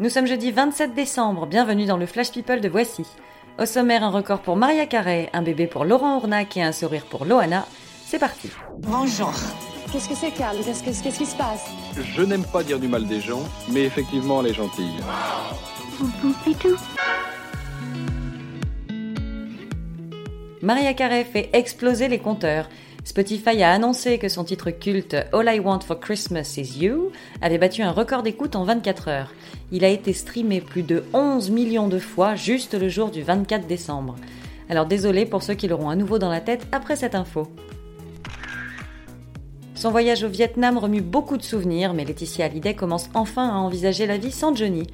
Nous sommes jeudi 27 décembre, bienvenue dans le Flash People de Voici. Au sommaire, un record pour Maria Carré, un bébé pour Laurent Ournac et un sourire pour Loana. C'est parti. Bonjour. Qu'est-ce que c'est, Carl Qu'est-ce que- qu'est-ce qui se passe? Je n'aime pas dire du mal des gens, mais effectivement, elle est gentille. Maria Carey fait exploser les compteurs. Spotify a annoncé que son titre culte All I Want for Christmas Is You avait battu un record d'écoute en 24 heures. Il a été streamé plus de 11 millions de fois juste le jour du 24 décembre. Alors désolé pour ceux qui l'auront à nouveau dans la tête après cette info. Son voyage au Vietnam remue beaucoup de souvenirs, mais Laetitia Hallyday commence enfin à envisager la vie sans Johnny.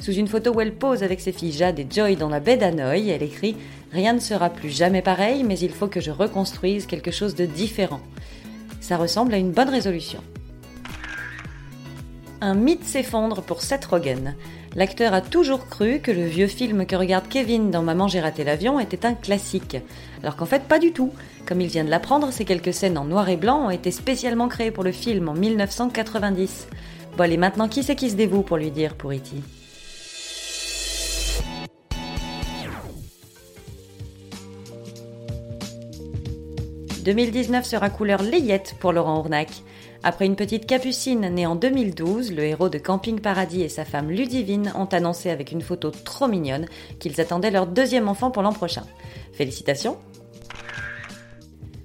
Sous une photo où elle pose avec ses filles Jade et Joy dans la baie d'Hanoï, elle écrit Rien ne sera plus jamais pareil, mais il faut que je reconstruise quelque chose de différent. Ça ressemble à une bonne résolution. Un mythe s'effondre pour Seth Rogen. L'acteur a toujours cru que le vieux film que regarde Kevin dans Maman j'ai raté l'avion était un classique. Alors qu'en fait pas du tout. Comme il vient de l'apprendre, ces quelques scènes en noir et blanc ont été spécialement créées pour le film en 1990. Bon allez, maintenant qui c'est qui se dévoue pour lui dire pour E.T. 2019 sera couleur layette pour Laurent Ournac. Après une petite capucine née en 2012, le héros de Camping Paradis et sa femme Ludivine ont annoncé avec une photo trop mignonne qu'ils attendaient leur deuxième enfant pour l'an prochain. Félicitations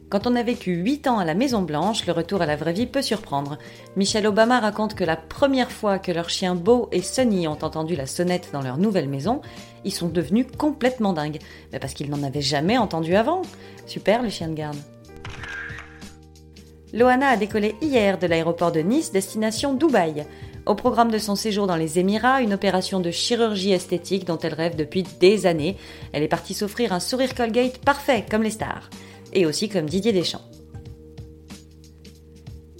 quand on a vécu 8 ans à la Maison Blanche, le retour à la vraie vie peut surprendre. Michelle Obama raconte que la première fois que leurs chiens Beau et Sunny ont entendu la sonnette dans leur nouvelle maison, ils sont devenus complètement dingues. Mais parce qu'ils n'en avaient jamais entendu avant. Super les chiens de garde. Loana a décollé hier de l'aéroport de Nice, destination Dubaï. Au programme de son séjour dans les Émirats, une opération de chirurgie esthétique dont elle rêve depuis des années. Elle est partie s'offrir un sourire Colgate parfait, comme les stars. Et aussi comme Didier Deschamps.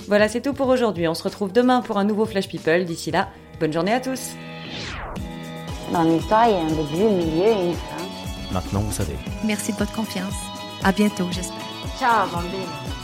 Voilà, c'est tout pour aujourd'hui. On se retrouve demain pour un nouveau Flash People. D'ici là, bonne journée à tous. Dans l'histoire, il y a un début, un milieu et une fin. Maintenant, vous savez. Merci de votre confiance. À bientôt, j'espère. Ciao, bambine.